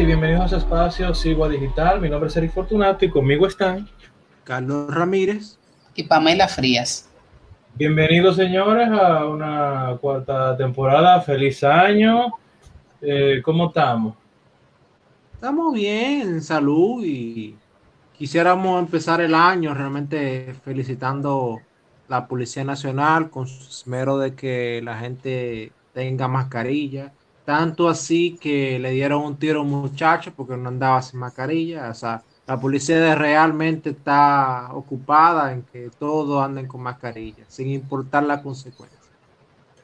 y bienvenidos a su espacio Sigua Digital. Mi nombre es Eric Fortunato y conmigo están Carlos Ramírez y Pamela Frías. Bienvenidos señores a una cuarta temporada. Feliz año. Eh, ¿Cómo estamos? Estamos bien, en salud y quisiéramos empezar el año realmente felicitando la Policía Nacional con su esmero de que la gente tenga mascarilla. Tanto así que le dieron un tiro a un muchacho porque no andaba sin mascarilla. O sea, la policía realmente está ocupada en que todos anden con mascarilla, sin importar la consecuencia.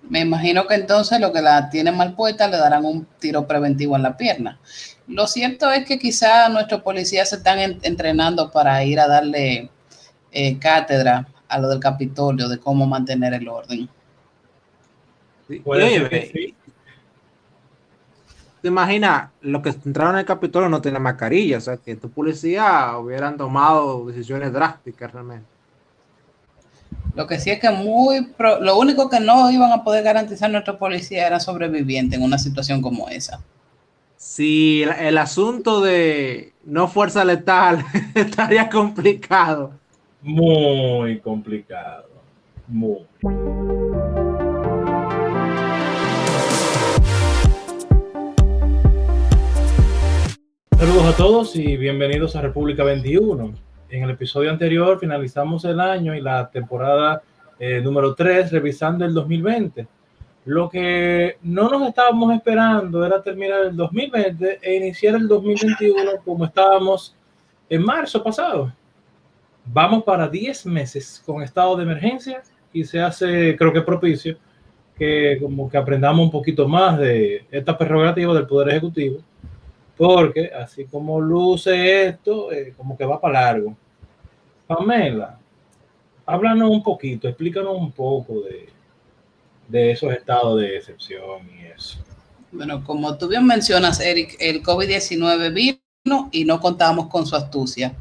Me imagino que entonces lo que la tienen mal puesta le darán un tiro preventivo en la pierna. Lo cierto es que quizá nuestros policías se están entrenando para ir a darle eh, cátedra a lo del Capitolio de cómo mantener el orden. ¿Te imaginas? Los que entraron en el Capitolio no tenían mascarilla, o sea, que tu policía hubieran tomado decisiones drásticas realmente. Lo que sí es que muy lo único que no iban a poder garantizar nuestros policías era sobreviviente en una situación como esa. Sí, el, asunto de no fuerza letal estaría complicado. Muy complicado. Muy. Saludos a todos y bienvenidos a República 21. En el episodio anterior finalizamos el año y la temporada eh, número 3 revisando el 2020. Lo que no nos estábamos esperando era terminar el 2020 e iniciar el 2021 como estábamos en marzo pasado. Vamos para 10 meses con estado de emergencia y se hace, creo que propicio, que como que aprendamos un poquito más de esta prerrogativa del Poder Ejecutivo porque así como luce esto, eh, como que va para largo. Pamela, háblanos un poquito, explícanos un poco de, de esos estados de excepción y eso. Bueno, como tú bien mencionas, Eric, el COVID-19 vino y no contábamos con su astucia.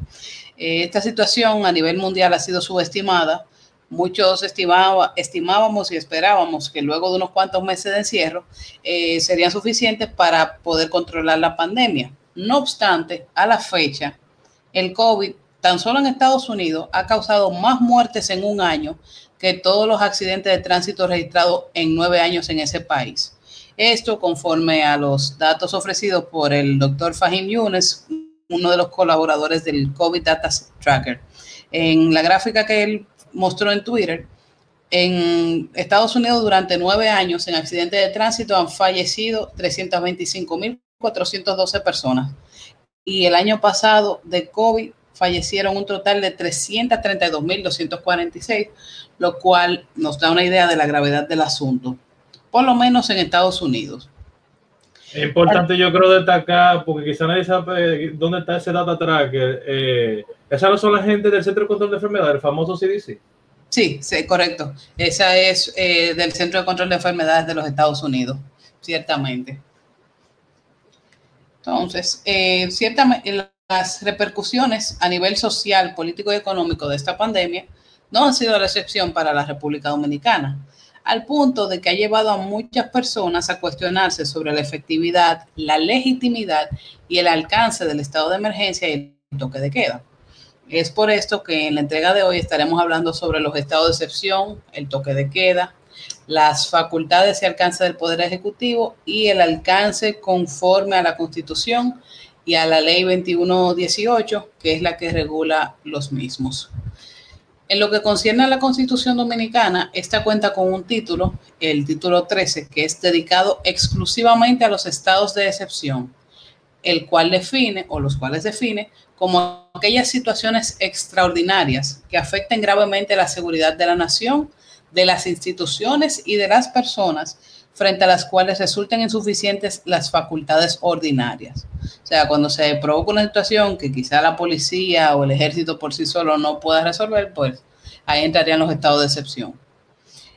Eh, esta situación a nivel mundial ha sido subestimada Muchos estimábamos y esperábamos que luego de unos cuantos meses de encierro eh, serían suficientes para poder controlar la pandemia. No obstante, a la fecha, el COVID, tan solo en Estados Unidos, ha causado más muertes en un año que todos los accidentes de tránsito registrados en nueve años en ese país. Esto conforme a los datos ofrecidos por el doctor Fahim Yunes, uno de los colaboradores del COVID Data Tracker. En la gráfica que él mostró en Twitter, en Estados Unidos durante nueve años en accidentes de tránsito han fallecido 325.412 personas. Y el año pasado de COVID fallecieron un total de 332.246, lo cual nos da una idea de la gravedad del asunto, por lo menos en Estados Unidos. Es importante, yo creo, destacar, porque quizá nadie sabe dónde está ese data tracker. Eh, esas no son la gente del Centro de Control de Enfermedades, el famoso CDC. Sí, sí, correcto. Esa es eh, del Centro de Control de Enfermedades de los Estados Unidos, ciertamente. Entonces, eh, ciertamente, las repercusiones a nivel social, político y económico de esta pandemia no han sido la excepción para la República Dominicana al punto de que ha llevado a muchas personas a cuestionarse sobre la efectividad, la legitimidad y el alcance del estado de emergencia y el toque de queda. Es por esto que en la entrega de hoy estaremos hablando sobre los estados de excepción, el toque de queda, las facultades y alcance del Poder Ejecutivo y el alcance conforme a la Constitución y a la Ley 2118, que es la que regula los mismos. En lo que concierne a la Constitución Dominicana, esta cuenta con un título, el título 13, que es dedicado exclusivamente a los estados de excepción, el cual define, o los cuales define, como aquellas situaciones extraordinarias que afecten gravemente la seguridad de la nación, de las instituciones y de las personas frente a las cuales resulten insuficientes las facultades ordinarias. O sea, cuando se provoca una situación que quizá la policía o el ejército por sí solo no pueda resolver, pues ahí entrarían los estados de excepción.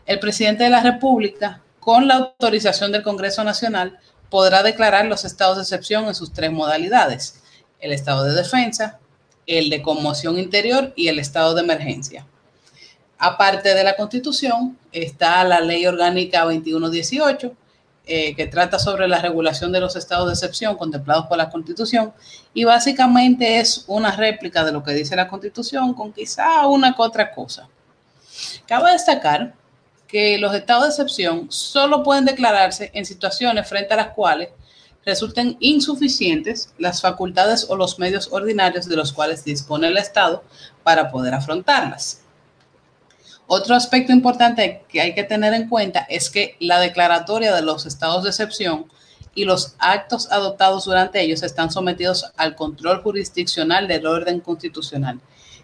El presidente de la República, con la autorización del Congreso Nacional, podrá declarar los estados de excepción en sus tres modalidades, el estado de defensa, el de conmoción interior y el estado de emergencia. Aparte de la Constitución, está la Ley Orgánica 2118, eh, que trata sobre la regulación de los estados de excepción contemplados por la Constitución y básicamente es una réplica de lo que dice la Constitución con quizá una que otra cosa. Cabe destacar que los estados de excepción solo pueden declararse en situaciones frente a las cuales resulten insuficientes las facultades o los medios ordinarios de los cuales dispone el Estado para poder afrontarlas. Otro aspecto importante que hay que tener en cuenta es que la declaratoria de los estados de excepción y los actos adoptados durante ellos están sometidos al control jurisdiccional del orden constitucional.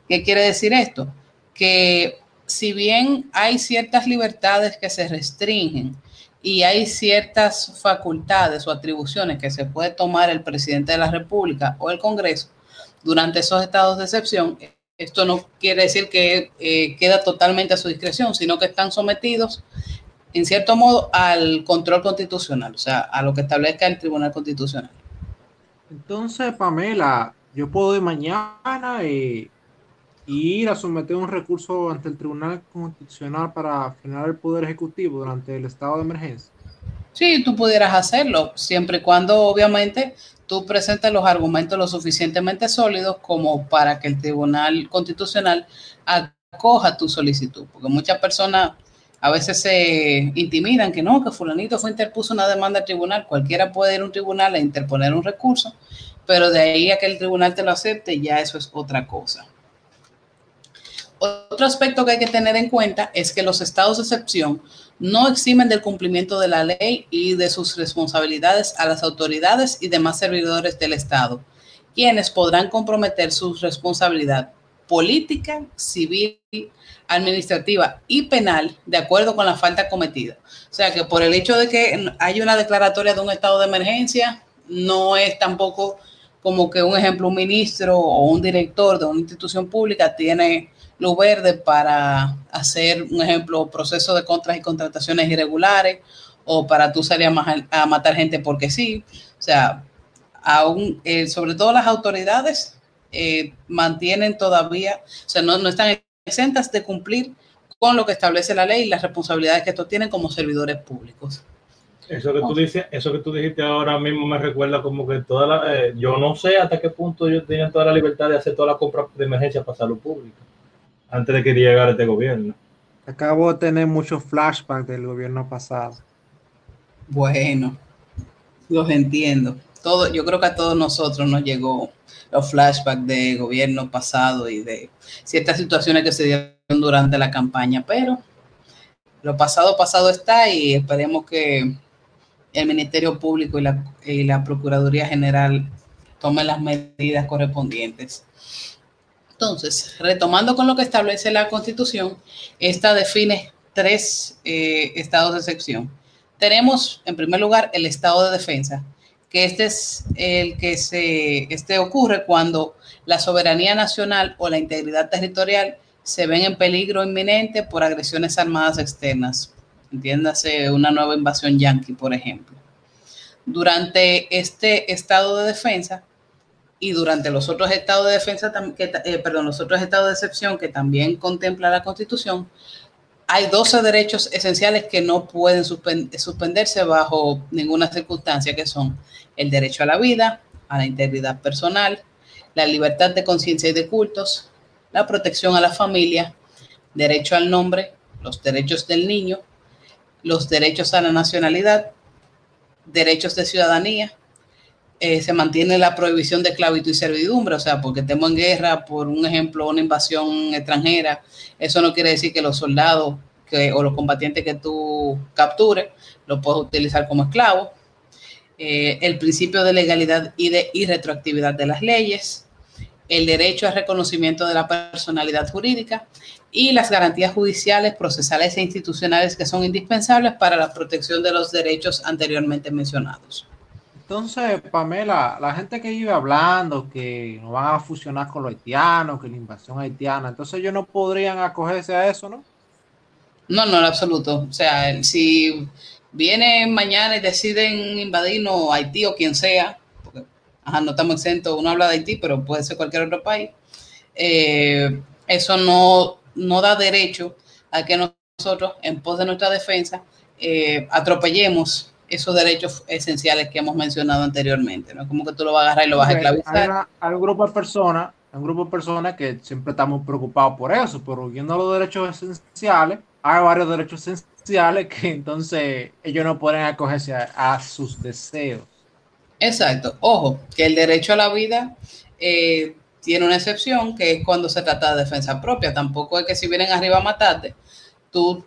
¿Qué quiere decir esto? Que si bien hay ciertas libertades que se restringen y hay ciertas facultades o atribuciones que se puede tomar el presidente de la República o el Congreso durante esos estados de excepción, esto no quiere decir que eh, queda totalmente a su discreción, sino que están sometidos, en cierto modo, al control constitucional, o sea, a lo que establezca el Tribunal Constitucional. Entonces, Pamela, yo puedo ir mañana y, ir a someter un recurso ante el Tribunal Constitucional para frenar el Poder Ejecutivo durante el estado de emergencia. Sí, tú pudieras hacerlo, siempre y cuando, obviamente, tú presentes los argumentos lo suficientemente sólidos como para que el Tribunal Constitucional acoja tu solicitud, porque muchas personas a veces se intimidan que no, que fulanito fue interpuso una demanda al tribunal, cualquiera puede ir a un tribunal e interponer un recurso, pero de ahí a que el tribunal te lo acepte, ya eso es otra cosa. Otro aspecto que hay que tener en cuenta es que los estados de excepción no eximen del cumplimiento de la ley y de sus responsabilidades a las autoridades y demás servidores del Estado, quienes podrán comprometer su responsabilidad política, civil, administrativa y penal de acuerdo con la falta cometida. O sea que por el hecho de que hay una declaratoria de un estado de emergencia, no es tampoco como que un ejemplo, un ministro o un director de una institución pública tiene luz verde para hacer, un ejemplo, proceso de contras y contrataciones irregulares o para tú salir a, matar gente porque sí. O sea, aún, eh, sobre todo las autoridades eh, mantienen todavía, o sea, no, no están exentas de cumplir con lo que establece la ley y las responsabilidades que estos tienen como servidores públicos. Eso que tú dices, eso que tú dijiste ahora mismo me recuerda como que toda la, eh, yo no sé hasta qué punto ellos tenían toda la libertad de hacer toda la compra de emergencia para salud pública antes de que llegara este gobierno. Acabo de tener muchos flashbacks del gobierno pasado. Bueno, los entiendo. Todo, yo creo que a todos nosotros nos llegó los flashbacks de gobierno pasado y de ciertas situaciones que se dieron durante la campaña, pero lo pasado pasado está y esperemos que el Ministerio Público y la, y la Procuraduría General tomen las medidas correspondientes entonces, retomando con lo que establece la Constitución, esta define tres eh, estados de excepción. Tenemos, en primer lugar, el estado de defensa, que este es el que se este ocurre cuando la soberanía nacional o la integridad territorial se ven en peligro inminente por agresiones armadas externas. Entiéndase una nueva invasión yanqui, por ejemplo. Durante este estado de defensa, y durante los otros estados de defensa, eh, perdón, los otros estados de excepción que también contempla la Constitución, hay 12 derechos esenciales que no pueden suspenderse bajo ninguna circunstancia, que son el derecho a la vida, a la integridad personal, la libertad de conciencia y de cultos, la protección a la familia, derecho al nombre, los derechos del niño, los derechos a la nacionalidad, derechos de ciudadanía, eh, se mantiene la prohibición de esclavitud y servidumbre, o sea, porque estemos en guerra, por un ejemplo, una invasión extranjera, eso no quiere decir que los soldados o los combatientes que tú captures los puedes utilizar como esclavos. Eh, el principio de legalidad y de irretroactividad de las leyes, el derecho al reconocimiento de la personalidad jurídica y las garantías judiciales, procesales e institucionales que son indispensables para la protección de los derechos anteriormente mencionados. Entonces, Pamela, la gente que vive hablando que no van a fusionar con los haitianos, que la invasión haitiana, entonces ellos no podrían acogerse a eso, ¿no? No, no, en absoluto. O sea, si vienen mañana y deciden invadirnos Haití o quien sea, porque ajá, no estamos exentos, uno habla de Haití, pero puede ser cualquier otro país, eh, eso no, no da derecho a que nosotros, en pos de nuestra defensa, eh, atropellemos esos derechos esenciales que hemos mencionado anteriormente. No es como que tú lo vas a agarrar y lo vas a esclavizar. Hay, un grupo de personas, un grupo de personas que siempre estamos preocupados por eso, pero viendo los derechos esenciales, hay varios derechos esenciales que entonces ellos no pueden acogerse a, sus deseos. Exacto. Ojo, que el derecho a la vida eh, tiene una excepción, que es cuando se trata de defensa propia. Tampoco es que si vienen arriba a matarte, tú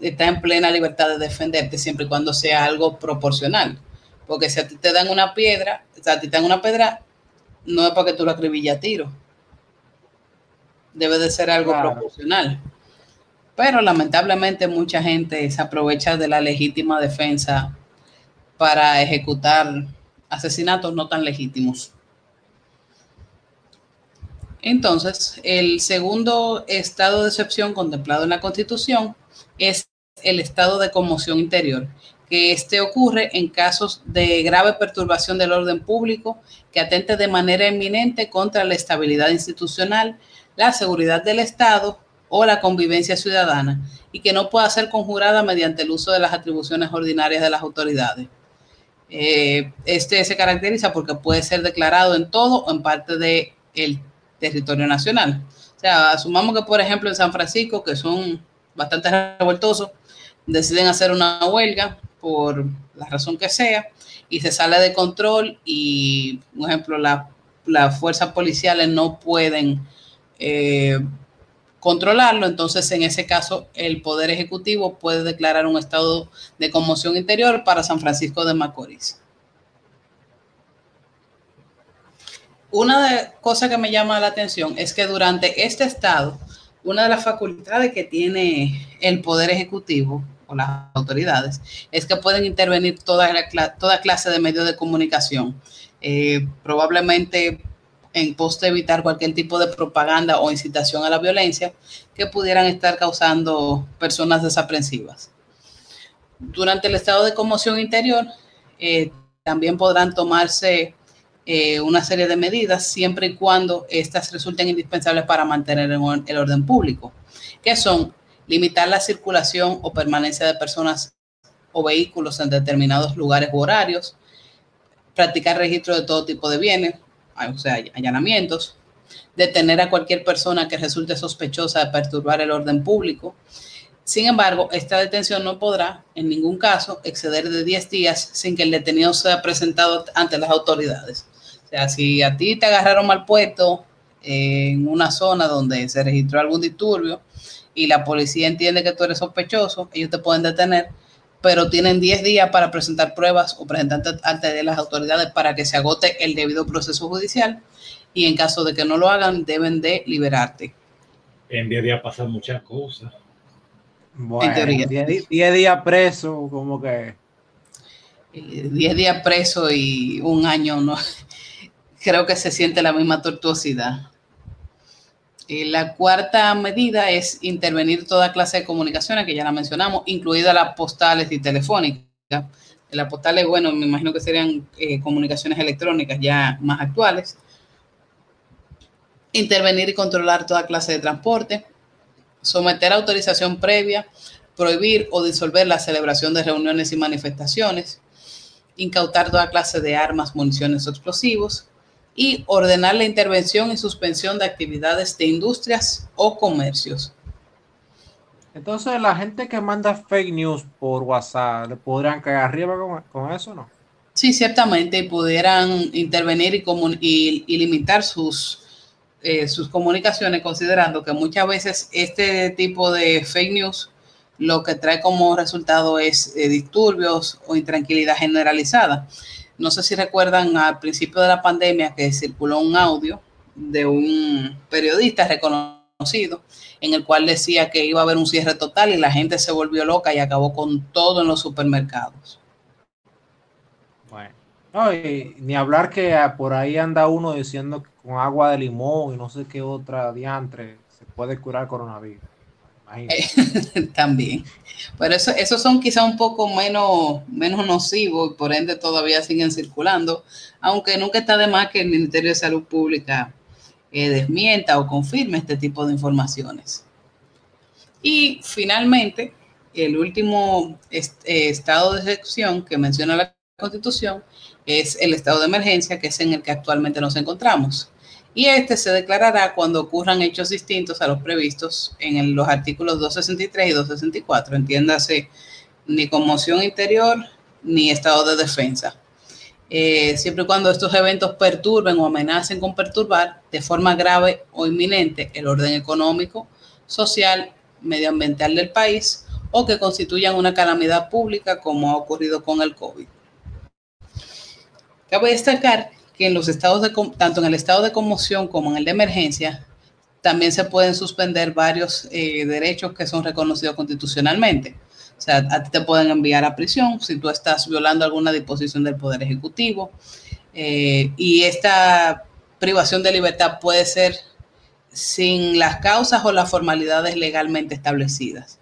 está en plena libertad de defenderte siempre y cuando sea algo proporcional. Porque si a ti te dan una piedra, o sea, a ti te dan una piedra, no es para que tú lo acribilles a tiro. Debe de ser algo proporcional. Pero lamentablemente mucha gente se aprovecha de la legítima defensa para ejecutar asesinatos no tan legítimos. Entonces, el segundo estado de excepción contemplado en la Constitución es el estado de conmoción interior, que este ocurre en casos de grave perturbación del orden público que atente de manera eminente contra la estabilidad institucional, la seguridad del Estado o la convivencia ciudadana y que no pueda ser conjurada mediante el uso de las atribuciones ordinarias de las autoridades. Eh, este se caracteriza porque puede ser declarado en todo o en parte del territorio nacional. O sea, asumamos que, por ejemplo, en San Francisco, que son bastante revoltosos, deciden hacer una huelga por la razón que sea y se sale de control y, por ejemplo, las fuerzas policiales no pueden eh, controlarlo, entonces en ese caso el Poder Ejecutivo puede declarar un estado de conmoción interior para San Francisco de Macorís. Una de cosas que me llama la atención es que durante este estado, una de las facultades que tiene el Poder Ejecutivo o las autoridades es que pueden intervenir toda, clase de medios de comunicación. Eh, probablemente en pos de evitar cualquier tipo de propaganda o incitación a la violencia que pudieran estar causando personas desaprensivas. Durante el estado de conmoción interior, eh, también podrán tomarse eh, una serie de medidas siempre y cuando estas resulten indispensables para mantener el orden público, que son limitar la circulación o permanencia de personas o vehículos en determinados lugares u horarios, practicar registro de todo tipo de bienes, o sea, allanamientos, detener a cualquier persona que resulte sospechosa de perturbar el orden público. Sin embargo, esta detención no podrá en ningún caso exceder de 10 días sin que el detenido sea presentado ante las autoridades sea, si a ti te agarraron mal puesto en una zona donde se registró algún disturbio y la policía entiende que tú eres sospechoso, ellos te pueden detener, pero tienen 10 días para presentar pruebas o presentarte ante las autoridades para que se agote el debido proceso judicial y en caso de que no lo hagan, deben de liberarte. En 10 días pasan muchas cosas. Bueno, 10 días preso, como que... 10 eh, días preso y un año no, creo que se siente la misma tortuosidad. Y la cuarta medida es intervenir toda clase de comunicaciones, que ya la mencionamos, incluidas las postales y telefónicas. Las postales, bueno, me imagino que serían eh, comunicaciones electrónicas ya más actuales. Intervenir y controlar toda clase de transporte. Someter a autorización previa, prohibir o disolver la celebración de reuniones y manifestaciones. Incautar toda clase de armas, municiones o explosivos y ordenar la intervención y suspensión de actividades de industrias o comercios. Entonces, la gente que manda fake news por WhatsApp, ¿le podrían caer arriba con, eso no? Sí, ciertamente, pudieran intervenir y, y, limitar sus, eh, sus comunicaciones, considerando que muchas veces este tipo de fake news lo que trae como resultado es eh, disturbios o intranquilidad generalizada. No sé si recuerdan al principio de la pandemia que circuló un audio de un periodista reconocido en el cual decía que iba a haber un cierre total y la gente se volvió loca y acabó con todo en los supermercados. Bueno, no, ni hablar que por ahí anda uno diciendo que con agua de limón y no sé qué otra diantre se puede curar coronavirus. También. Pero eso, esos son quizá un poco menos, menos nocivos y por ende todavía siguen circulando, aunque nunca está de más que el Ministerio de Salud Pública eh, desmienta o confirme este tipo de informaciones. Y finalmente, el último eh, estado de excepción que menciona la Constitución es el estado de emergencia, que es en el que actualmente nos encontramos. Y este se declarará cuando ocurran hechos distintos a los previstos en los artículos 263 y 264. Entiéndase, ni conmoción interior ni estado de defensa. Eh, siempre y cuando estos eventos perturben o amenacen con perturbar de forma grave o inminente el orden económico, social, medioambiental del país o que constituyan una calamidad pública como ha ocurrido con el COVID. Cabe destacar que en los estados de, tanto en el estado de conmoción como en el de emergencia, también se pueden suspender varios eh, derechos que son reconocidos constitucionalmente. O sea, a ti te pueden enviar a prisión si tú estás violando alguna disposición del Poder Ejecutivo. Eh, y esta privación de libertad puede ser sin las causas o las formalidades legalmente establecidas.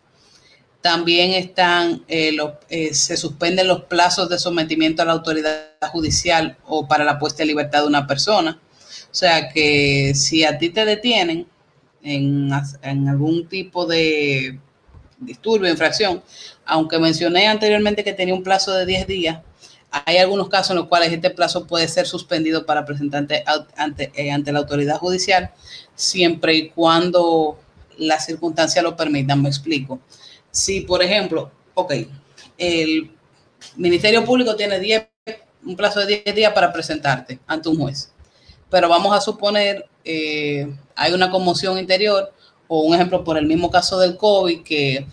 También están, eh, eh, se suspenden los plazos de sometimiento a la autoridad judicial o para la puesta en libertad de una persona. O sea que si a ti te detienen en, algún tipo de disturbio, infracción, aunque mencioné anteriormente que tenía un plazo de 10 días, hay algunos casos en los cuales este plazo puede ser suspendido para presentarte ante, eh, ante la autoridad judicial, siempre y cuando las circunstancias lo permitan. Me explico. Si, por ejemplo, ok, el Ministerio Público tiene 10, un plazo de 10 días para presentarte ante un juez, pero vamos a suponer eh, hay una conmoción interior o un ejemplo por el mismo caso del COVID que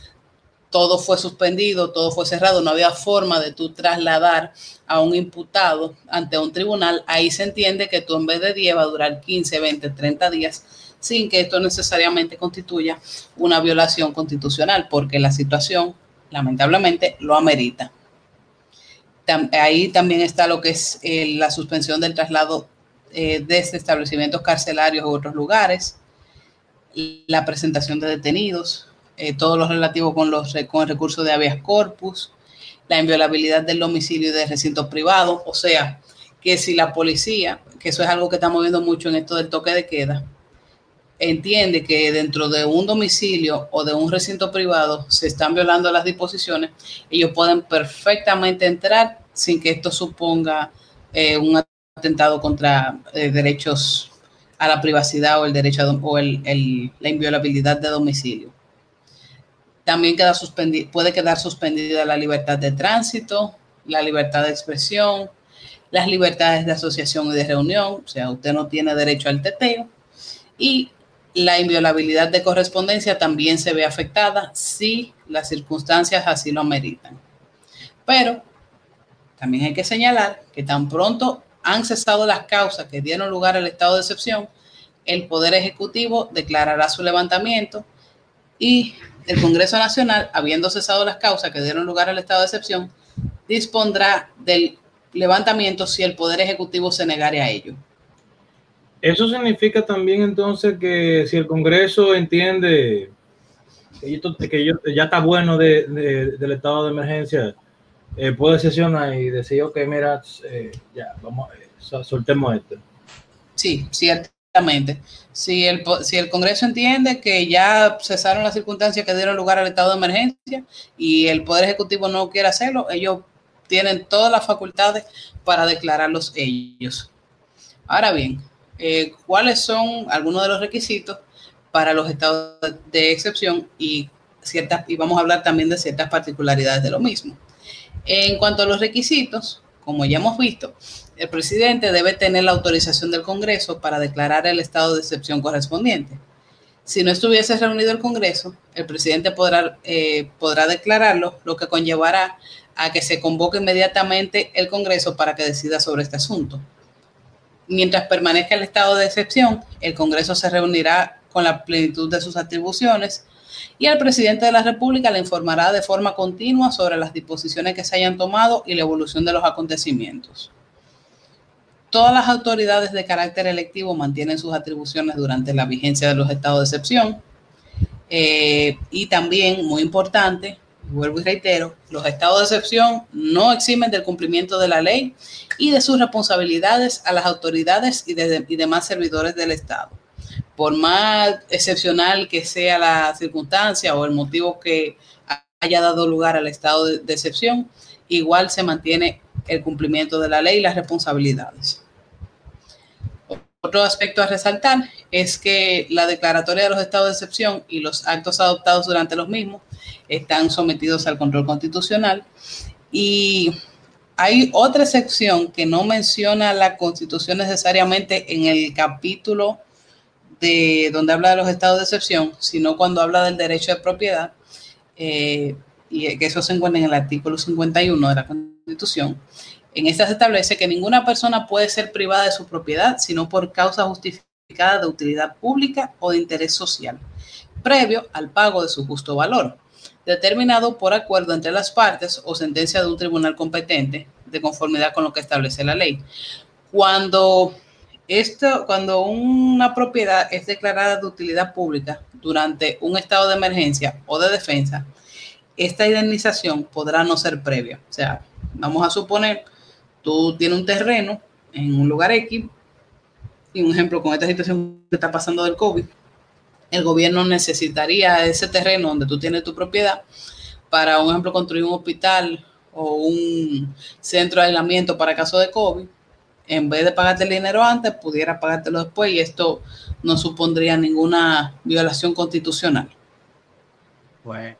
todo fue suspendido, todo fue cerrado, no había forma de tú trasladar a un imputado ante un tribunal, ahí se entiende que tú en vez de 10 va a durar 15, 20, 30 días sin que esto necesariamente constituya una violación constitucional, porque la situación, lamentablemente, lo amerita. Ahí también está lo que es eh, la suspensión del traslado eh, desde establecimientos carcelarios u otros lugares, la presentación de detenidos, eh, todo lo relativo con, los, con el recurso de habeas corpus, la inviolabilidad del domicilio y de recintos privados, o sea, que si la policía, que eso es algo que estamos viendo mucho en esto del toque de queda, entiende que dentro de un domicilio o de un recinto privado se están violando las disposiciones, ellos pueden perfectamente entrar sin que esto suponga eh, un atentado contra eh, derechos a la privacidad o el derecho o el, la inviolabilidad de domicilio. También queda puede quedar suspendida la libertad de tránsito, la libertad de expresión, las libertades de asociación y de reunión, o sea, usted no tiene derecho al teteo, y la inviolabilidad de correspondencia también se ve afectada si las circunstancias así lo ameritan. Pero también hay que señalar que tan pronto han cesado las causas que dieron lugar al estado de excepción, el Poder Ejecutivo declarará su levantamiento y el Congreso Nacional, habiendo cesado las causas que dieron lugar al estado de excepción, dispondrá del levantamiento si el Poder Ejecutivo se negare a ello. Eso significa también entonces que si el Congreso entiende que, ya está bueno del estado de emergencia, eh, puede sesionar y decir, ok, mira, eh, ya, vamos, eh, soltemos esto. Sí, ciertamente. Si el, si el Congreso entiende que ya cesaron las circunstancias que dieron lugar al estado de emergencia y el Poder Ejecutivo no quiere hacerlo, ellos tienen todas las facultades para declararlos ellos. Ahora bien, eh, cuáles son algunos de los requisitos para los estados de excepción y ciertas y vamos a hablar también de ciertas particularidades de lo mismo. En cuanto a los requisitos, como ya hemos visto, el presidente debe tener la autorización del Congreso para declarar el estado de excepción correspondiente. Si no estuviese reunido el Congreso, el presidente podrá, eh, podrá declararlo, lo que conllevará a que se convoque inmediatamente el Congreso para que decida sobre este asunto. Mientras permanezca el estado de excepción, el Congreso se reunirá con la plenitud de sus atribuciones y el presidente de la República le informará de forma continua sobre las disposiciones que se hayan tomado y la evolución de los acontecimientos. Todas las autoridades de carácter electivo mantienen sus atribuciones durante la vigencia de los estados de excepción. Eh, y también, muy importante, vuelvo y reitero, los estados de excepción no eximen del cumplimiento de la ley y de sus responsabilidades a las autoridades y, demás servidores del Estado. Por más excepcional que sea la circunstancia o el motivo que haya dado lugar al estado de, excepción, igual se mantiene el cumplimiento de la ley y las responsabilidades. Otro aspecto a resaltar es que la declaratoria de los estados de excepción y los actos adoptados durante los mismos están sometidos al control constitucional y hay otra sección que no menciona la constitución necesariamente en el capítulo de donde habla de los estados de excepción, sino cuando habla del derecho de propiedad, eh, y que eso se encuentra en el artículo 51 de la Constitución. En esta se establece que ninguna persona puede ser privada de su propiedad sino por causa justificada de utilidad pública o de interés social, previo al pago de su justo valor determinado por acuerdo entre las partes o sentencia de un tribunal competente de conformidad con lo que establece la ley. Cuando, esto, cuando una propiedad es declarada de utilidad pública durante un estado de emergencia o de defensa, esta indemnización podrá no ser previa. O sea, vamos a suponer, tú tienes un terreno en un lugar X, y un ejemplo con esta situación que está pasando del COVID, el gobierno necesitaría ese terreno donde tú tienes tu propiedad para, un ejemplo, construir un hospital o un centro de aislamiento para caso de COVID. En vez de pagarte el dinero antes, pudiera pagártelo después y esto no supondría ninguna violación constitucional. Pues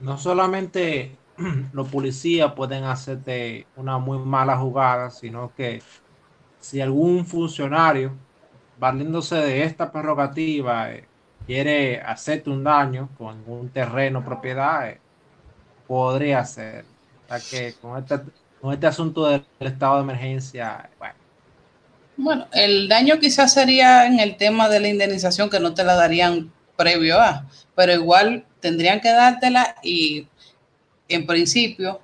no solamente los policías pueden hacerte una muy mala jugada, sino que si algún funcionario, valiéndose de esta prerrogativa, eh, quiere hacerte un daño con un terreno, propiedad, podría ser. O que este, con este asunto del estado de emergencia, bueno. Bueno, el daño quizás sería en el tema de la indemnización que no te la darían previo a, pero igual tendrían que dártela y en principio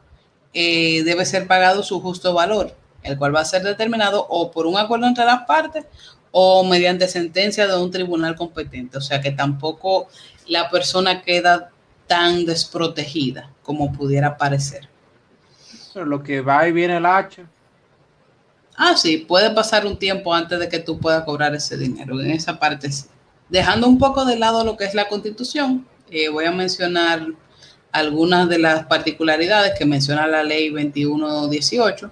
eh, debe ser pagado su justo valor, el cual va a ser determinado o por un acuerdo entre las partes o mediante sentencia de un tribunal competente. O sea que tampoco la persona queda tan desprotegida como pudiera parecer. lo que va y viene el hacha. Ah, sí, puede pasar un tiempo antes de que tú puedas cobrar ese dinero. En esa parte sí. Dejando un poco de lado lo que es la constitución, eh, voy a mencionar algunas de las particularidades que menciona la ley 2118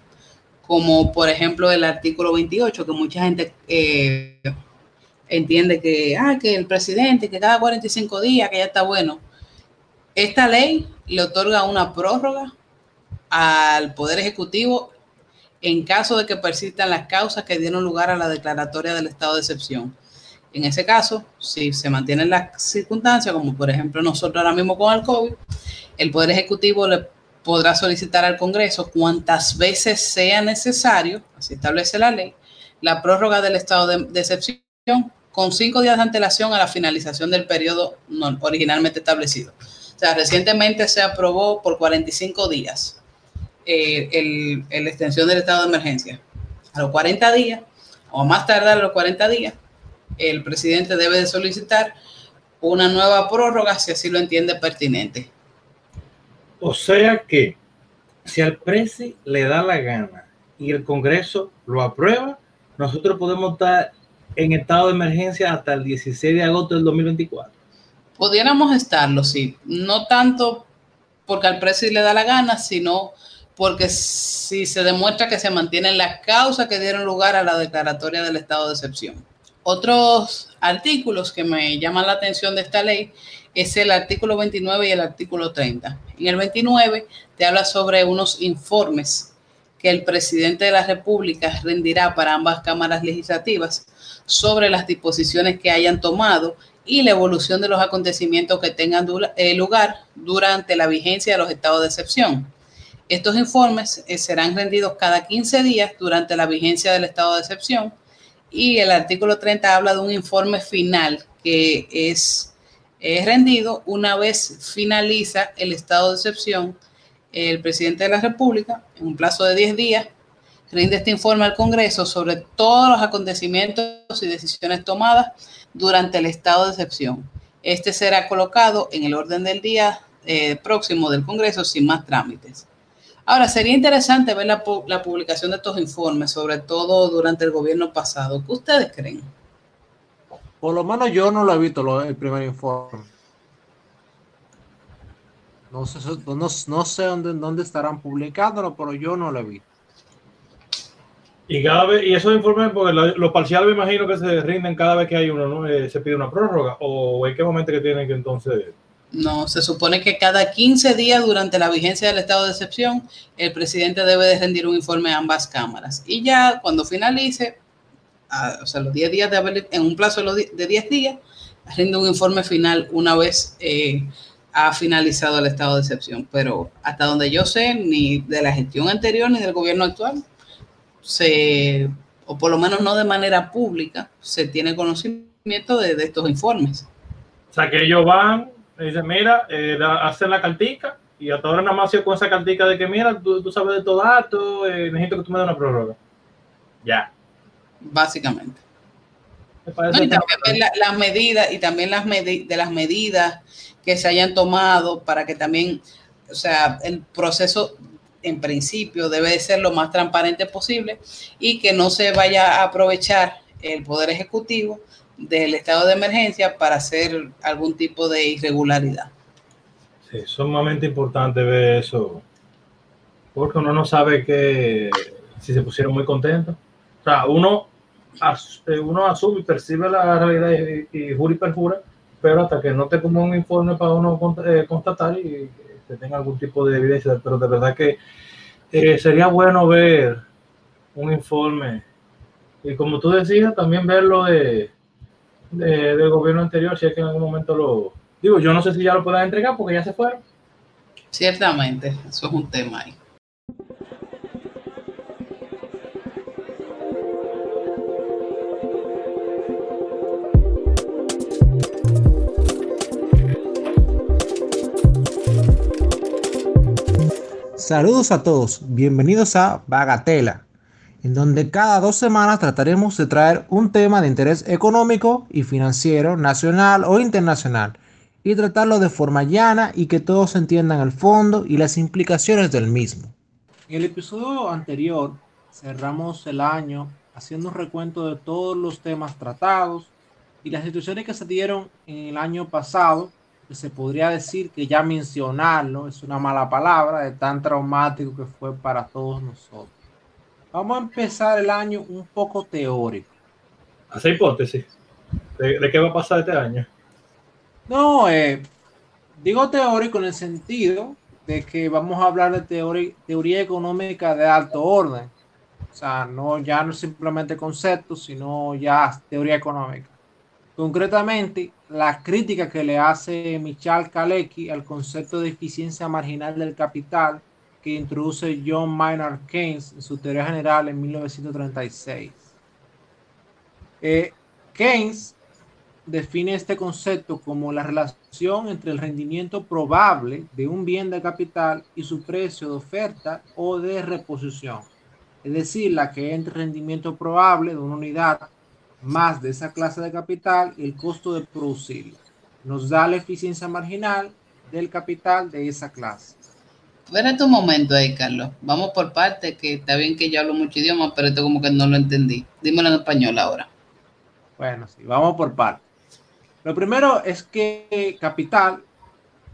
como por ejemplo el artículo 28, que mucha gente eh, entiende que, ah, que el presidente, que cada 45 días, que ya está bueno. Esta ley le otorga una prórroga al Poder Ejecutivo en caso de que persistan las causas que dieron lugar a la declaratoria del estado de excepción. En ese caso, si se mantienen las circunstancias, como por ejemplo nosotros ahora mismo con el COVID, el Poder Ejecutivo le podrá solicitar al Congreso cuantas veces sea necesario, así establece la ley, la prórroga del estado de, excepción con cinco días de antelación a la finalización del periodo originalmente establecido. O sea, recientemente se aprobó por 45 días eh, el, extensión del estado de emergencia. A los 40 días, o más tardar a los 40 días, el presidente debe de solicitar una nueva prórroga si así lo entiende pertinente. O sea que si al presi le da la gana y el Congreso lo aprueba, nosotros podemos estar en estado de emergencia hasta el 16 de agosto del 2024. Pudiéramos estarlo, sí. No tanto porque al presi le da la gana, sino porque si se demuestra que se mantienen las causas que dieron lugar a la declaratoria del estado de excepción. Otros artículos que me llaman la atención de esta ley es el artículo 29 y el artículo 30. En el 29 te habla sobre unos informes que el presidente de la República rendirá para ambas cámaras legislativas sobre las disposiciones que hayan tomado y la evolución de los acontecimientos que tengan eh, lugar durante la vigencia de los estados de excepción. Estos informes eh, serán rendidos cada 15 días durante la vigencia del estado de excepción y el artículo 30 habla de un informe final que es es rendido una vez finaliza el estado de excepción. El presidente de la República, en un plazo de 10 días, rinde este informe al Congreso sobre todos los acontecimientos y decisiones tomadas durante el estado de excepción. Este será colocado en el orden del día eh, próximo del Congreso sin más trámites. Ahora, sería interesante ver la, la, publicación de estos informes, sobre todo durante el gobierno pasado. ¿Qué ustedes creen? Por lo menos yo no lo he visto el primer informe. No sé, no, sé dónde, dónde estarán publicándolo, pero yo no lo he visto. Y cada vez, y esos informes, porque los parciales me imagino que se rinden cada vez que hay uno, ¿no? Eh, se pide una prórroga, o en qué momento que tienen que entonces. No, se supone que cada 15 días durante la vigencia del estado de excepción, el presidente debe de rendir un informe a ambas cámaras. Y ya cuando finalice, o sea, los 10 días de haber, en un plazo de 10 días, rinde un informe final una vez eh, ha finalizado el estado de excepción. Pero hasta donde yo sé, ni de la gestión anterior ni del gobierno actual, se, o por lo menos no de manera pública, se tiene conocimiento de, estos informes. O sea, que ellos van, dicen, mira, eh, hacen la cartica y hasta ahora nada más con esa cartica de que, mira, tú, sabes de todo datos, eh, necesito que tú me des una prórroga. Ya. Básicamente. y también las medidas y también las de las medidas que se hayan tomado para que también, o sea, el proceso en principio debe ser lo más transparente posible y que no se vaya a aprovechar el Poder Ejecutivo del estado de emergencia para hacer algún tipo de irregularidad. Sí, es sumamente importante ver eso, porque uno no sabe que si se pusieron muy contentos. O sea, uno, eh, uno asume y percibe la realidad y, y jura y perjura, pero hasta que no te como un informe para uno eh, constatar y que tenga algún tipo de evidencia, pero de verdad que eh, sería bueno ver un informe y como tú decías, también verlo de, de, del gobierno anterior, si es que en algún momento lo... Digo, yo no sé si ya lo puedan entregar porque ya se fueron. Ciertamente, eso es un tema ahí. Saludos a todos, bienvenidos a Bagatela, en donde cada dos semanas trataremos de traer un tema de interés económico y financiero, nacional o internacional, y tratarlo de forma llana y que todos entiendan el fondo y las implicaciones del mismo. En el episodio anterior cerramos el año haciendo un recuento de todos los temas tratados y las situaciones que se dieron en el año pasado se podría decir que ya mencionarlo es una mala palabra de tan traumático que fue para todos nosotros. Vamos a empezar el año un poco teórico. Hace hipótesis de, qué va a pasar este año. No, eh, digo teórico en el sentido de que vamos a hablar de teoría, teoría económica de alto orden. O sea, no ya no simplemente conceptos, sino ya teoría económica. Concretamente, la crítica que le hace Michal Kalecki al concepto de eficiencia marginal del capital que introduce John Maynard Keynes en su teoría general en 1936. Eh, Keynes define este concepto como la relación entre el rendimiento probable de un bien de capital y su precio de oferta o de reposición. Es decir, la que entre rendimiento probable de una unidad más de esa clase de capital y el costo de producirlo. Nos da la eficiencia marginal del capital de esa clase. Espérate un momento ahí, Carlos. Vamos por parte, que está bien que yo hablo mucho idioma, pero esto como que no lo entendí. Dímelo en español ahora. Bueno, sí, vamos por parte. Lo primero es que capital,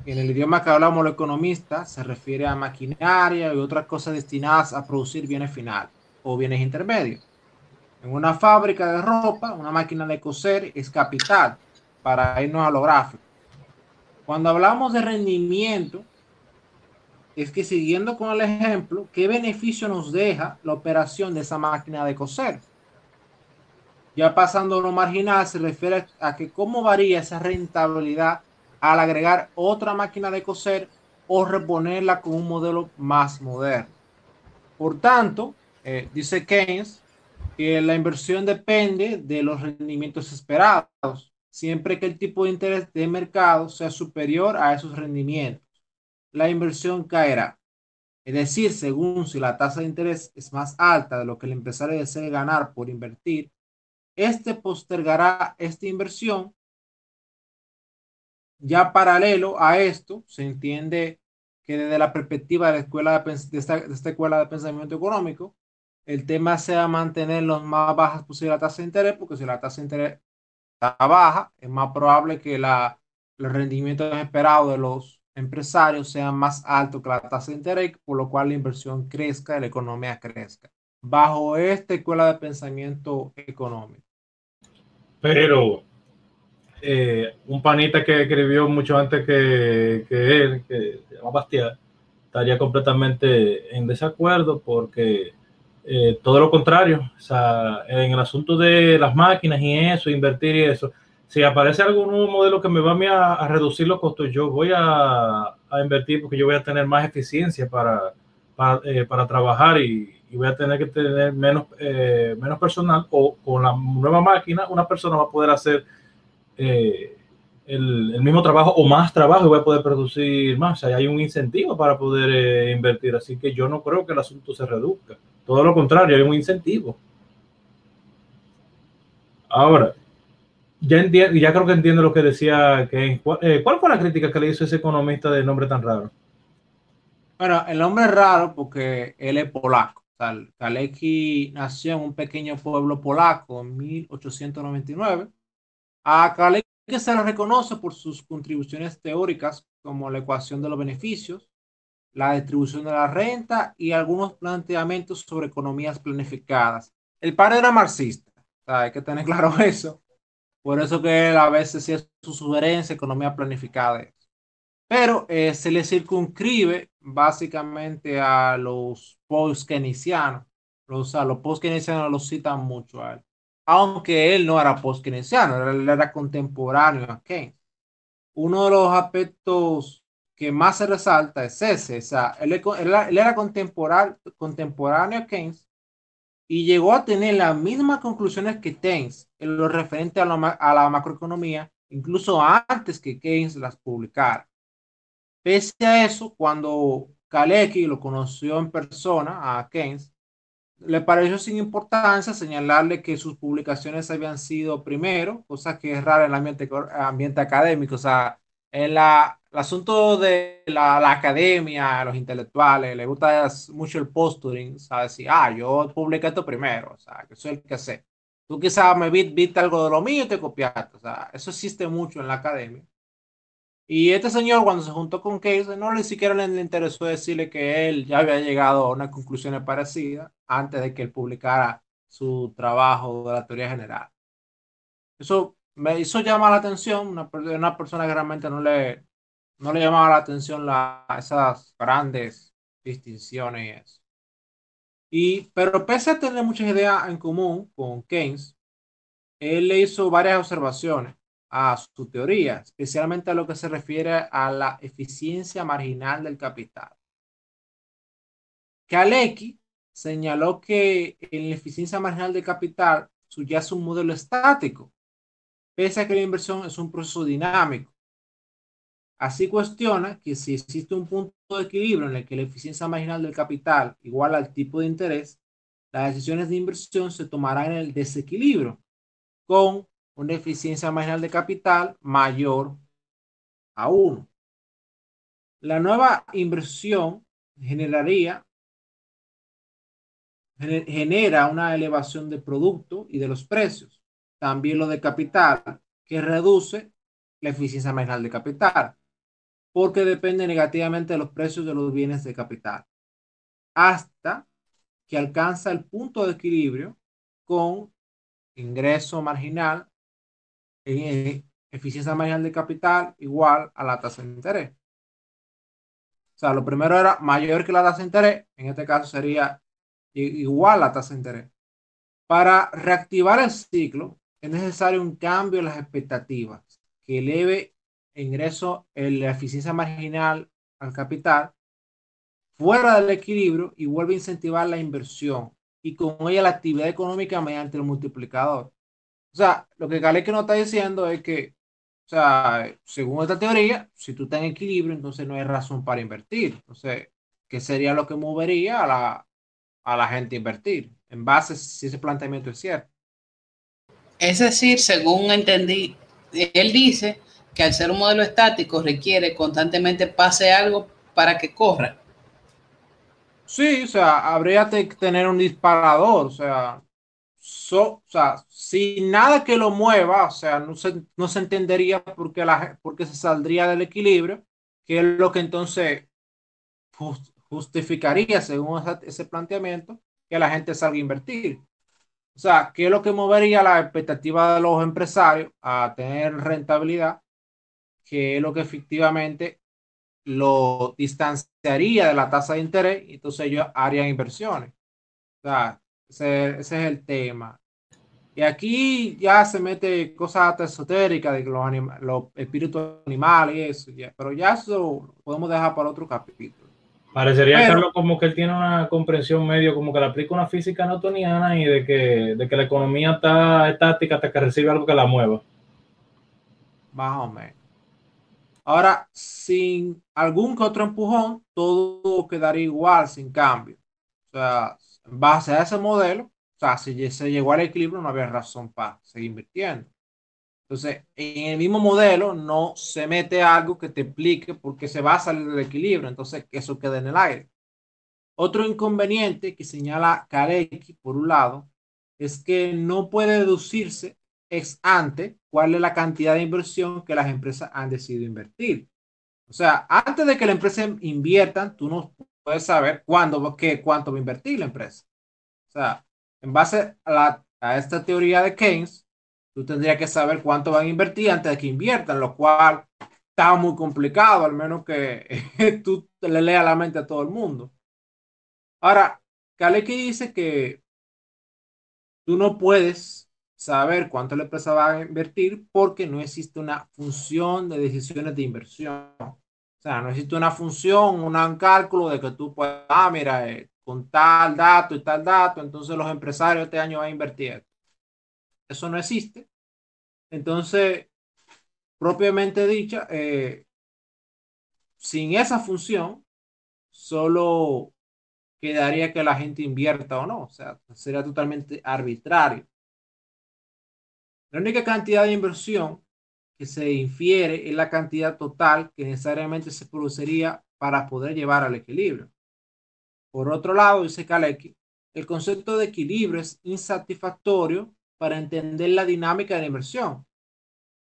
en el idioma que hablamos los economistas, se refiere a maquinaria y otras cosas destinadas a producir bienes finales o bienes intermedios. En una fábrica de ropa, una máquina de coser es capital para irnos a lo gráfico. Cuando hablamos de rendimiento, es que siguiendo con el ejemplo, ¿qué beneficio nos deja la operación de esa máquina de coser? Ya pasando a lo marginal, se refiere a que cómo varía esa rentabilidad al agregar otra máquina de coser o reponerla con un modelo más moderno. Por tanto, eh, dice Keynes, que la inversión depende de los rendimientos esperados, siempre que el tipo de interés de mercado sea superior a esos rendimientos. La inversión caerá. Es decir, según si la tasa de interés es más alta de lo que el empresario desea ganar por invertir, este postergará esta inversión. Ya paralelo a esto, se entiende que desde la perspectiva de la escuela de, de esta escuela de pensamiento económico, el tema sea mantener lo más bajas posible la tasa de interés, porque si la tasa de interés está baja, es más probable que la, los rendimientos esperados de los empresarios sean más altos que la tasa de interés, por lo cual la inversión crezca y la economía crezca. Bajo esta escuela de pensamiento económico. Pero eh, un panita que escribió mucho antes que, que él, que se llama estaría completamente en desacuerdo porque eh, todo lo contrario, o sea, en el asunto de las máquinas y eso, invertir y eso, si aparece algún nuevo modelo que me va a, reducir los costos, yo voy a, invertir porque yo voy a tener más eficiencia para, para, eh, trabajar y, voy a tener que tener menos, eh, menos personal o con la nueva máquina una persona va a poder hacer eh, el, el, mismo trabajo o más trabajo y voy a poder producir más. O sea, hay un incentivo para poder invertir, así que yo no creo que el asunto se reduzca. Todo lo contrario, hay un incentivo. Ahora, ya, ya creo que entiendo lo que decía que eh, ¿Cuál fue la crítica que le hizo ese economista de nombre tan raro? Bueno, el nombre es raro porque él es polaco. Kalecki nació en un pequeño pueblo polaco en 1899. A Kalecki se le reconoce por sus contribuciones teóricas como la ecuación de los beneficios, la distribución de la renta y algunos planteamientos sobre economías planificadas. El padre era marxista, o sea, hay que tener claro eso. Por eso que él a veces sí es su sugerencia, economía planificada. Pero eh, se le circunscribe básicamente a los post-keynesianos. Los, a los post-keynesianos los citan mucho a él. Aunque él no era post-keynesiano, él era contemporáneo a Keynes. Uno de los aspectos que más se resalta es ese. O sea, él, él, él era contemporáneo, contemporáneo a Keynes y llegó a tener las mismas conclusiones que Keynes en lo referente a la, a la macroeconomía, incluso antes que Keynes las publicara. Pese a eso, cuando Kalecki lo conoció en persona a Keynes, le pareció sin importancia señalarle que sus publicaciones habían sido primero, cosa que es rara en el ambiente, ambiente académico, o sea, el asunto de la, la, academia, los intelectuales, le gusta mucho el posturing, ¿sabes? Si, ah, yo publiqué esto primero, o sea, que soy el que sé. Tú quizás me viste algo de lo mío y te copiaste, o sea, eso existe mucho en la academia. Y este señor, cuando se juntó con Case, no ni siquiera le interesó decirle que él ya había llegado a unas conclusiones parecidas antes de que él publicara su trabajo de la teoría general. Eso me hizo llamar la atención, una, una persona que realmente no le, no le llamaba la atención la, esas grandes distinciones y eso. Y, pero pese a tener muchas ideas en común con Keynes, él le hizo varias observaciones a su teoría, especialmente a lo que se refiere a la eficiencia marginal del capital. Kalecki señaló que en la eficiencia marginal del capital subyace un modelo estático, pese a que la inversión es un proceso dinámico. Así cuestiona que si existe un punto de equilibrio en el que la eficiencia marginal del capital igual al tipo de interés, las decisiones de inversión se tomarán en el desequilibrio, con una eficiencia marginal de capital mayor a 1. La nueva inversión generaría genera una elevación de producto y de los precios. También lo de capital, que reduce la eficiencia marginal de capital, porque depende negativamente de los precios de los bienes de capital, hasta que alcanza el punto de equilibrio con ingreso marginal, eh, eficiencia marginal de capital igual a la tasa de interés. O sea, lo primero era mayor que la tasa de interés, en este caso sería igual a la tasa de interés. Para reactivar el ciclo, es necesario un cambio en las expectativas que eleve ingreso en la eficiencia marginal al capital fuera del equilibrio y vuelve a incentivar la inversión y con ella la actividad económica mediante el multiplicador. O sea, lo que Galecki nos está diciendo es que, o sea, según esta teoría, si tú estás en equilibrio, entonces no hay razón para invertir. Entonces, ¿qué sería lo que movería a la, a la gente a invertir? En base si ese planteamiento es cierto. Es decir, según entendí, él dice que al ser un modelo estático requiere constantemente pase algo para que corra. Sí, o sea, habría que tener un disparador, o sea, so, o sea, sin nada que lo mueva, o sea, no se, no se entendería por qué, la, por qué se saldría del equilibrio, que es lo que entonces justificaría, según ese planteamiento, que la gente salga a invertir. O sea, ¿qué es lo que movería la expectativa de los empresarios a tener rentabilidad? ¿Qué es lo que efectivamente lo distanciaría de la tasa de interés? Y entonces ellos harían inversiones. O sea, ese, es el tema. Y aquí ya se mete cosas esotéricas de los, los espíritus animales y eso, pero ya eso podemos dejar para otro capítulo. Parecería, Carlos, como que él tiene una comprensión medio, como que le aplica una física newtoniana y de que, de que la economía está estática hasta que recibe algo que la mueva. Más o menos. Ahora, sin algún que otro empujón, todo quedaría igual, sin cambio. O sea, en base a ese modelo, o sea, si se llegó al equilibrio, no había razón para seguir invirtiendo. Entonces, en el mismo modelo no se mete algo que te explique por qué se va a salir del equilibrio. Entonces, eso quede en el aire. Otro inconveniente que señala Karecki, por un lado, es que no puede deducirse ex ante cuál es la cantidad de inversión que las empresas han decidido invertir. O sea, antes de que la empresa invierta, tú no puedes saber cuándo, qué, cuánto va a invertir la empresa. O sea, en base a, a esta teoría de Keynes, tú tendrías que saber cuánto van a invertir antes de que inviertan, lo cual está muy complicado, al menos que tú le leas la mente a todo el mundo. Ahora, Kaleki dice que tú no puedes saber cuánto la empresa va a invertir porque no existe una función de decisiones de inversión. O sea, no existe una función, un cálculo de que tú puedas, ah, mira, eh, con tal dato y tal dato, entonces los empresarios este año van a invertir eso no existe. Entonces, propiamente dicha, eh, sin esa función, solo quedaría que la gente invierta o no. O sea, sería totalmente arbitrario. La única cantidad de inversión que se infiere es la cantidad total que necesariamente se produciría para poder llevar al equilibrio. Por otro lado, dice Kalecki, el concepto de equilibrio es insatisfactorio para entender la dinámica de la inversión,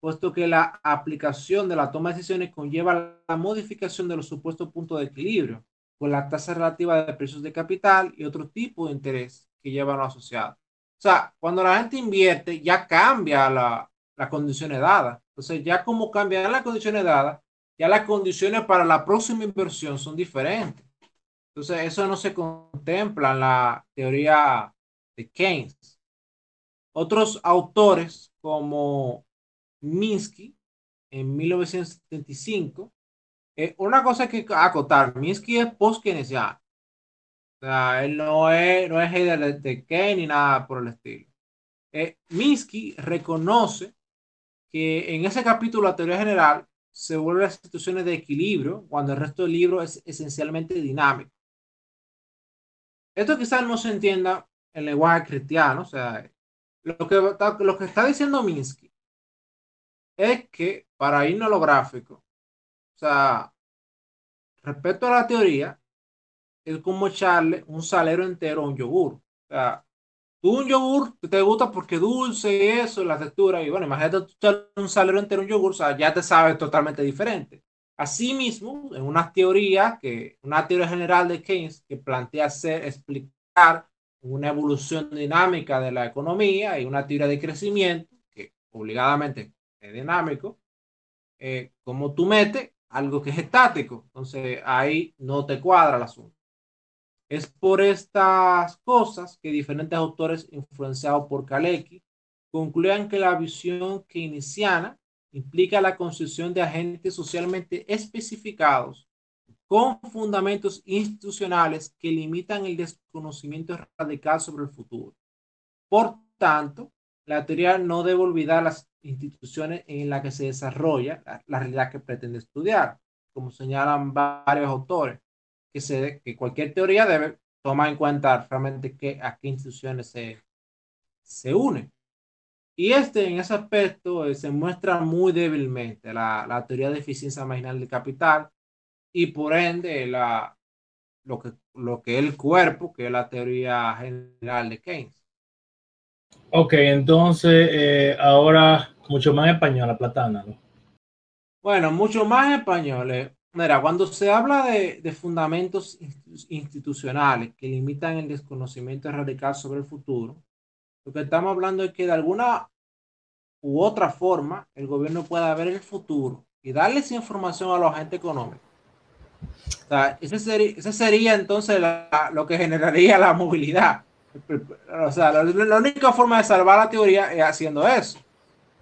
puesto que la aplicación de la toma de decisiones conlleva la modificación de los supuestos puntos de equilibrio con la tasa relativa de precios de capital y otro tipo de interés que llevan los asociados. O sea, cuando la gente invierte, ya cambia la, las condiciones dadas. Entonces, ya como cambian las condiciones dadas, ya las condiciones para la próxima inversión son diferentes. Entonces, eso no se contempla en la teoría de Keynes. Otros autores como Minsky en 1975. Eh, una cosa que acotar, Minsky es post-keynesiano. O sea, él no es, no es de, de Keynes ni nada por el estilo. Eh, Minsky reconoce que en ese capítulo, la teoría general, se vuelven las situaciones de equilibrio cuando el resto del libro es esencialmente dinámico. Esto quizás no se entienda en lenguaje cristiano, o sea, lo que, está diciendo Minsky es que para irnos a lo gráfico, o sea, respecto a la teoría, es como echarle un salero entero a un yogur. O sea, tú un yogur te gusta porque dulce y eso, la textura, y bueno, imagínate un salero entero a un yogur, o sea, ya te sabes totalmente diferente. Asimismo, en una teoría, que, una teoría general de Keynes que plantea hacer, explicar una evolución dinámica de la economía y una teoría de crecimiento que obligadamente es dinámico, eh, como tú metes algo que es estático, entonces ahí no te cuadra el asunto. Es por estas cosas que diferentes autores influenciados por Kalecki concluyen que la visión keynesiana implica la construcción de agentes socialmente especificados con fundamentos institucionales que limitan el desconocimiento radical sobre el futuro. Por tanto, la teoría no debe olvidar las instituciones en las que se desarrolla la, realidad que pretende estudiar, como señalan varios autores, que, cualquier teoría debe tomar en cuenta realmente que, a qué instituciones se, se une. Y este, en ese aspecto, eh, se muestra muy débilmente la, la teoría de eficiencia marginal del capital, y por ende la, lo, que, lo que es el cuerpo, que es la teoría general de Keynes. Ok, entonces eh, ahora mucho más español, la platana. Bueno, mucho más español. mira, cuando se habla de, de, fundamentos institucionales que limitan el desconocimiento radical sobre el futuro, lo que estamos hablando es que de alguna u otra forma el gobierno pueda ver el futuro y darle esa información a los agentes económicos. O sea, ese sería, sería entonces lo que generaría la movilidad. O sea, la, la, única forma de salvar la teoría es haciendo eso.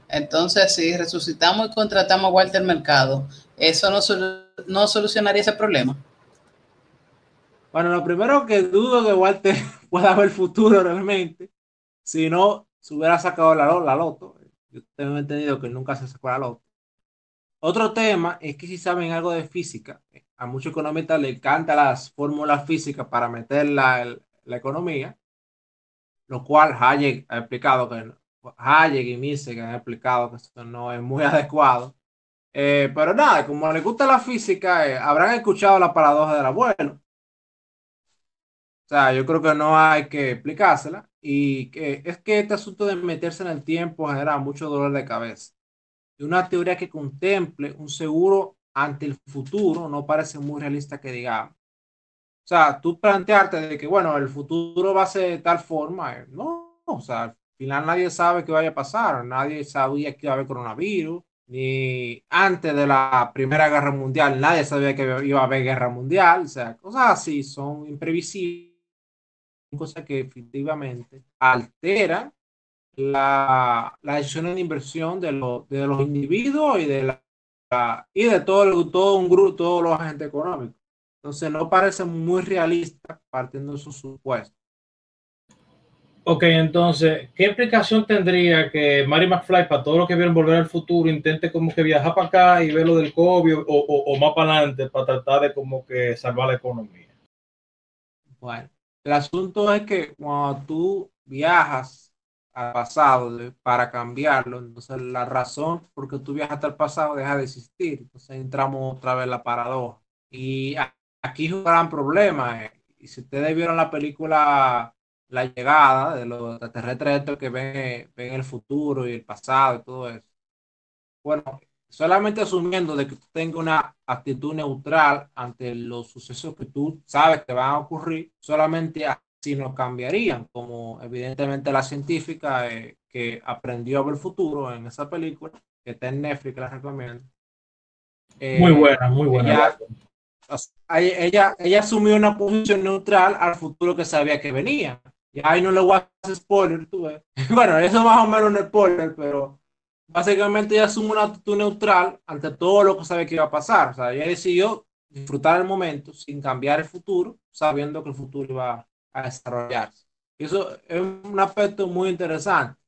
Entonces, si resucitamos y contratamos a Walter Mercado, ¿eso no, no solucionaría ese problema? Bueno, lo primero que dudo que Walter pueda ver el futuro realmente, si no se hubiera sacado la, la loto. Yo tengo entendido que nunca se sacó la loto. Otro tema es que si saben algo de física, a muchos economistas les encantan las fórmulas físicas para meter la, la economía, lo cual Hayek ha explicado que Hayek y Mises han explicado que esto no es muy adecuado. Eh, pero nada, como les gusta la física, eh, habrán escuchado la paradoja del abuelo. O sea, yo creo que no hay que explicársela. Y que es que este asunto de meterse en el tiempo genera mucho dolor de cabeza. Y una teoría que contemple un seguro ante el futuro no parece muy realista que digamos. O sea, tú plantearte de que, bueno, el futuro va a ser de tal forma, eh, no, o sea, al final nadie sabe qué vaya a pasar, nadie sabía que iba a haber coronavirus, ni antes de la Primera Guerra Mundial nadie sabía que iba a haber guerra mundial, o sea, cosas así son imprevisibles, cosas que efectivamente alteran la, la decisión de inversión de, de los individuos y de la y de todo, todo un grupo, todos los agentes económicos. Entonces no parece muy realista partiendo de su supuesto. Ok, entonces, ¿qué implicación tendría que Mary McFly, para todo lo que vieron volver al futuro, intente como que viajar para acá y ver lo del COVID o, o, o más para adelante para tratar de como que salvar la economía? Bueno, el asunto es que cuando tú viajas al pasado para cambiarlo. Entonces, la razón por que tú viajas al pasado deja de existir. Entonces, entramos otra vez en la paradoja. Y aquí es un gran problema. Eh. Y si ustedes vieron la película La llegada de los extraterrestres que ven, ven el futuro y el pasado y todo eso. Bueno, solamente asumiendo de que tú tengas una actitud neutral ante los sucesos que tú sabes que van a ocurrir, solamente si nos cambiarían, como evidentemente la científica eh, que aprendió a ver el futuro en esa película, que está en Netflix, la recomiendo. Eh, muy buena, muy buena. Ella, ella, asumió una posición neutral al futuro que sabía que venía. Y ahí no le voy a hacer spoiler, tú ves. Bueno, eso más o menos un spoiler, pero básicamente ella asume una actitud neutral ante todo lo que sabe que iba a pasar. O sea, ella decidió disfrutar el momento sin cambiar el futuro, sabiendo que el futuro iba a desarrollarse. Eso es un aspecto muy interesante.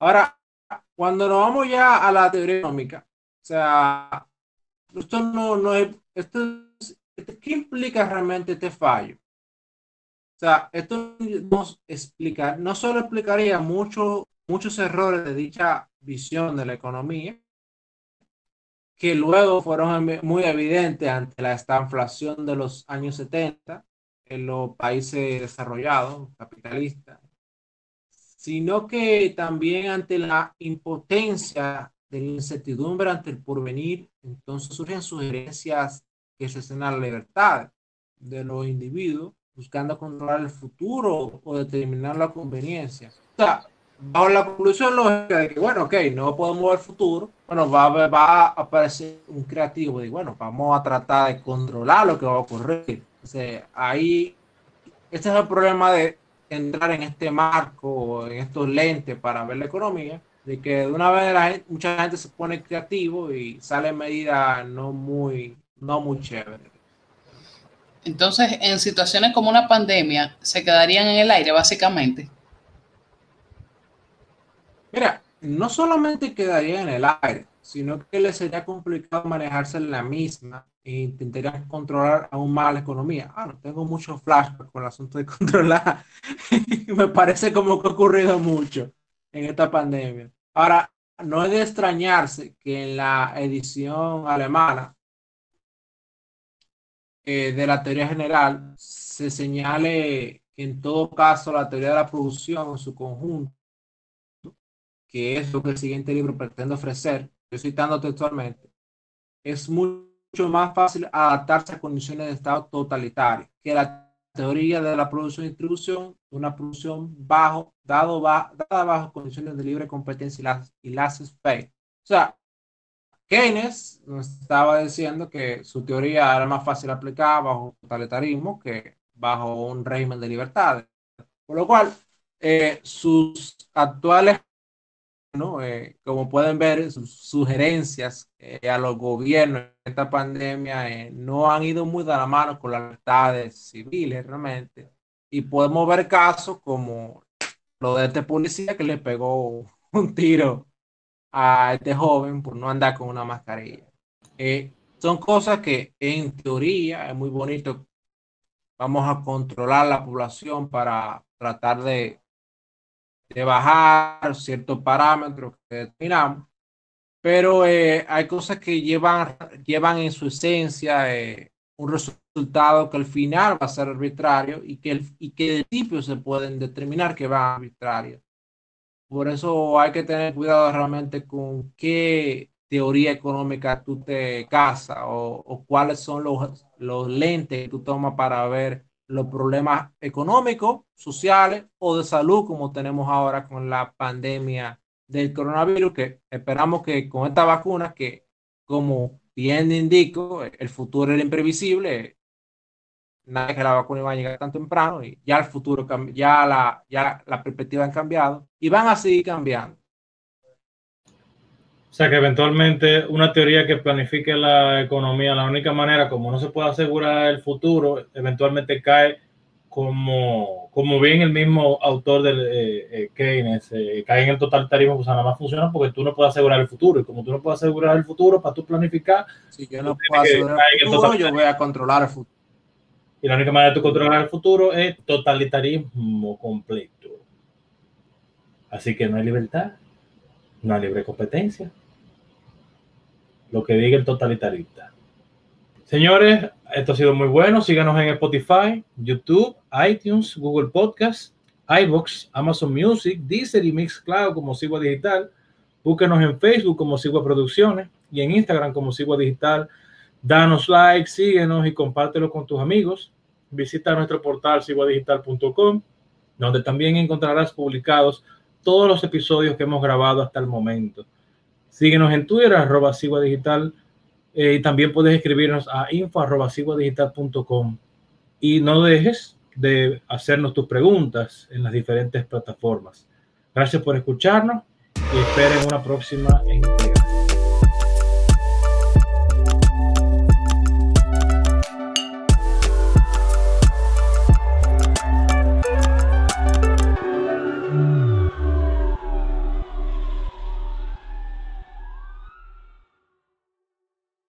Ahora, cuando nos vamos ya a la teoría económica, o sea, esto no, no es, esto ¿qué implica realmente este fallo? O sea, esto nos explica, no solo explicaría mucho, muchos errores de dicha visión de la economía, que luego fueron muy evidentes ante la inflación de los años 70, en los países desarrollados, capitalistas, sino que también ante la impotencia de la incertidumbre ante el porvenir, entonces surgen sugerencias que a la libertad de los individuos, buscando controlar el futuro o determinar la conveniencia. O sea, bajo la conclusión lógica de que, bueno, ok, no podemos ver el futuro, bueno, va, va a aparecer un creativo de, bueno, vamos a tratar de controlar lo que va a ocurrir ahí, este es el problema de entrar en este marco, en estos lentes para ver la economía, de que de una vez la mucha gente se pone creativo y sale medidas no muy, no muy chévere. Entonces, en situaciones como una pandemia, se quedarían en el aire, básicamente. Mira, no solamente quedaría en el aire, sino que le sería complicado manejarse en la misma e controlar aún más la economía. Ah, no tengo mucho flashback con el asunto de controlar. Me parece como que ha ocurrido mucho en esta pandemia. Ahora, no es de extrañarse que en la edición alemana eh, de la teoría general se señale que en todo caso la teoría de la producción en su conjunto, que es lo que el siguiente libro pretende ofrecer, estoy citando textualmente, es muy mucho más fácil adaptarse a condiciones de estado totalitario que la teoría de la producción y distribución, una producción bajo, dado dada bajo condiciones de libre competencia y las, y las O sea, Keynes nos estaba diciendo que su teoría era más fácil aplicar bajo totalitarismo que bajo un régimen de libertades. Por lo cual, eh, sus actuales ¿no? Eh, como pueden ver, sus sugerencias eh, a los gobiernos en esta pandemia eh, no han ido muy de la mano con las libertades civiles realmente. Y podemos ver casos como lo de este policía que le pegó un tiro a este joven por no andar con una mascarilla. son cosas que en teoría es muy bonito. Vamos a controlar la población para tratar de de bajar ciertos parámetros que determinamos, pero eh, hay cosas que llevan, llevan en su esencia eh, un resultado que al final va a ser arbitrario y que, y que de principio se pueden determinar que va arbitrario. Por eso hay que tener cuidado realmente con qué teoría económica tú te casas o, o cuáles son los, los lentes que tú tomas para ver los problemas económicos, sociales o de salud como tenemos ahora con la pandemia del coronavirus, que esperamos que con esta vacuna, que como bien indico, el futuro es imprevisible, nadie que la vacuna iba a llegar tan temprano y ya el futuro, ya la, ya la perspectiva han cambiado y van a seguir cambiando. O sea que eventualmente una teoría que planifique la economía, la única manera como no se puede asegurar el futuro, eventualmente cae como, como bien el mismo autor del eh, eh, Keynes, eh, cae en el totalitarismo, pues nada más funciona porque tú no puedes asegurar el futuro. Y como tú no puedes asegurar el futuro, para tú planificar, si yo no puedo asegurar el futuro, yo voy a controlar el futuro. Y la única manera de tú controlar el futuro es totalitarismo completo. Así que no hay libertad, no hay libre competencia lo que diga el totalitarista. Señores, esto ha sido muy bueno. Síganos en Spotify, YouTube, iTunes, Google Podcast, iBox, Amazon Music, Deezer y Mixcloud como Sigua Digital. Búsquenos en Facebook como Sigua Producciones y en Instagram como Sigua Digital. Danos like, síguenos y compártelo con tus amigos. Visita nuestro portal siguadigital.com, donde también encontrarás publicados todos los episodios que hemos grabado hasta el momento. Síguenos en Twitter, arroba Sigua Digital. Eh, y también puedes escribirnos a info arroba Y no dejes de hacernos tus preguntas en las diferentes plataformas. Gracias por escucharnos y esperen una próxima